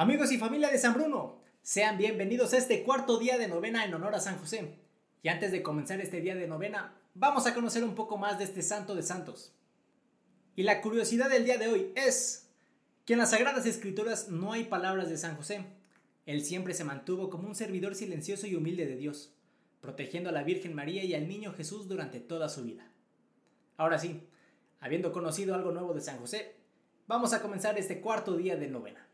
Amigos y familia de San Bruno, sean bienvenidos a este cuarto día de novena en honor a San José. Y antes de comenzar este día de novena, vamos a conocer un poco más de este santo de santos. Y la curiosidad del día de hoy es que en las Sagradas Escrituras no hay palabras de San José. Él siempre se mantuvo como un servidor silencioso y humilde de Dios, protegiendo a la Virgen María y al niño Jesús durante toda su vida. Ahora sí, habiendo conocido algo nuevo de San José, vamos a comenzar este cuarto día de novena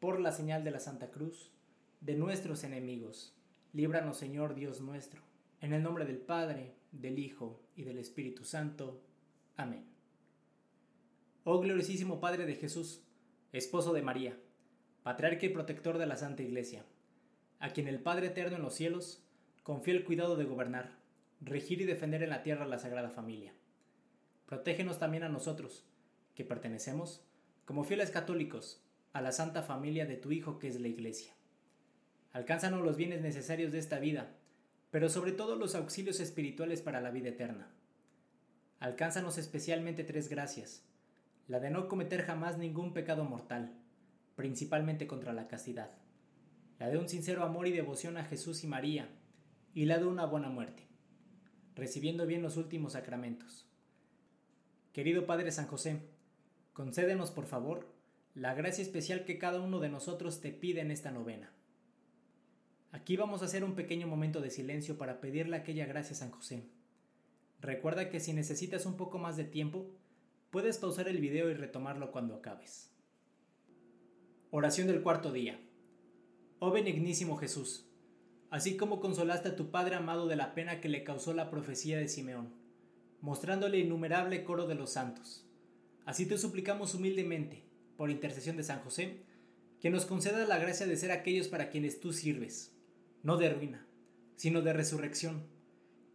por la señal de la Santa Cruz, de nuestros enemigos. Líbranos, Señor Dios nuestro, en el nombre del Padre, del Hijo y del Espíritu Santo. Amén. Oh gloriosísimo Padre de Jesús, esposo de María, patriarca y protector de la Santa Iglesia, a quien el Padre Eterno en los cielos confió el cuidado de gobernar, regir y defender en la tierra la Sagrada Familia. Protégenos también a nosotros, que pertenecemos, como fieles católicos, a la santa familia de tu Hijo que es la Iglesia. Alcánzanos los bienes necesarios de esta vida, pero sobre todo los auxilios espirituales para la vida eterna. Alcánzanos especialmente tres gracias, la de no cometer jamás ningún pecado mortal, principalmente contra la castidad, la de un sincero amor y devoción a Jesús y María, y la de una buena muerte, recibiendo bien los últimos sacramentos. Querido Padre San José, concédenos por favor la gracia especial que cada uno de nosotros te pide en esta novena. Aquí vamos a hacer un pequeño momento de silencio para pedirle aquella gracia a San José. Recuerda que si necesitas un poco más de tiempo, puedes pausar el video y retomarlo cuando acabes. Oración del cuarto día. Oh benignísimo Jesús, así como consolaste a tu Padre amado de la pena que le causó la profecía de Simeón, mostrándole innumerable coro de los santos. Así te suplicamos humildemente por intercesión de San José, que nos conceda la gracia de ser aquellos para quienes tú sirves, no de ruina, sino de resurrección,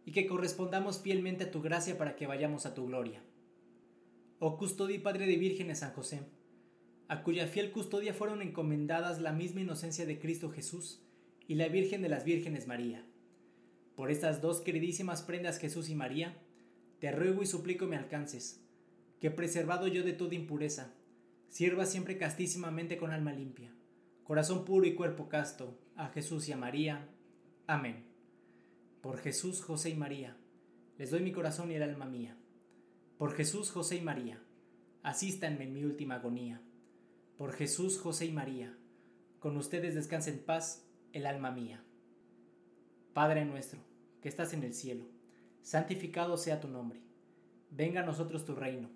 y que correspondamos fielmente a tu gracia para que vayamos a tu gloria. Oh custodio y Padre de vírgenes San José, a cuya fiel custodia fueron encomendadas la misma inocencia de Cristo Jesús y la Virgen de las Vírgenes María. Por estas dos queridísimas prendas Jesús y María, te ruego y suplico me alcances, que preservado yo de toda impureza, Sirva siempre castísimamente con alma limpia, corazón puro y cuerpo casto, a Jesús y a María. Amén. Por Jesús, José y María, les doy mi corazón y el alma mía. Por Jesús, José y María, asístanme en mi última agonía. Por Jesús, José y María, con ustedes descanse en paz el alma mía. Padre nuestro, que estás en el cielo, santificado sea tu nombre. Venga a nosotros tu reino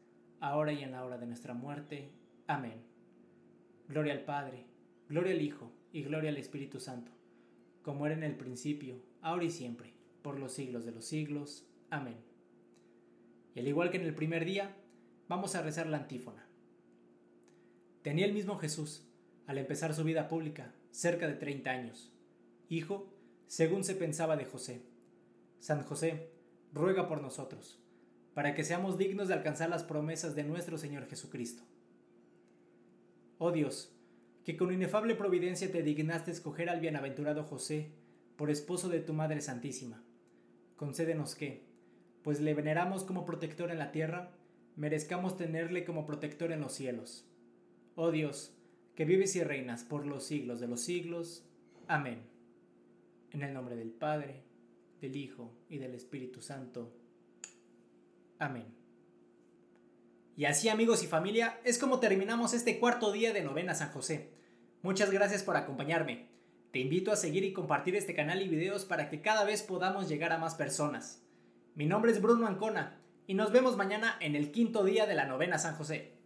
ahora y en la hora de nuestra muerte. Amén. Gloria al Padre, gloria al Hijo y gloria al Espíritu Santo, como era en el principio, ahora y siempre, por los siglos de los siglos. Amén. Y al igual que en el primer día, vamos a rezar la antífona. Tenía el mismo Jesús, al empezar su vida pública, cerca de 30 años, hijo, según se pensaba de José. San José, ruega por nosotros para que seamos dignos de alcanzar las promesas de nuestro Señor Jesucristo. Oh Dios, que con inefable providencia te dignaste escoger al bienaventurado José por esposo de tu Madre Santísima. Concédenos que, pues le veneramos como protector en la tierra, merezcamos tenerle como protector en los cielos. Oh Dios, que vives y reinas por los siglos de los siglos. Amén. En el nombre del Padre, del Hijo y del Espíritu Santo. Amén. Y así amigos y familia, es como terminamos este cuarto día de novena San José. Muchas gracias por acompañarme. Te invito a seguir y compartir este canal y videos para que cada vez podamos llegar a más personas. Mi nombre es Bruno Ancona y nos vemos mañana en el quinto día de la novena San José.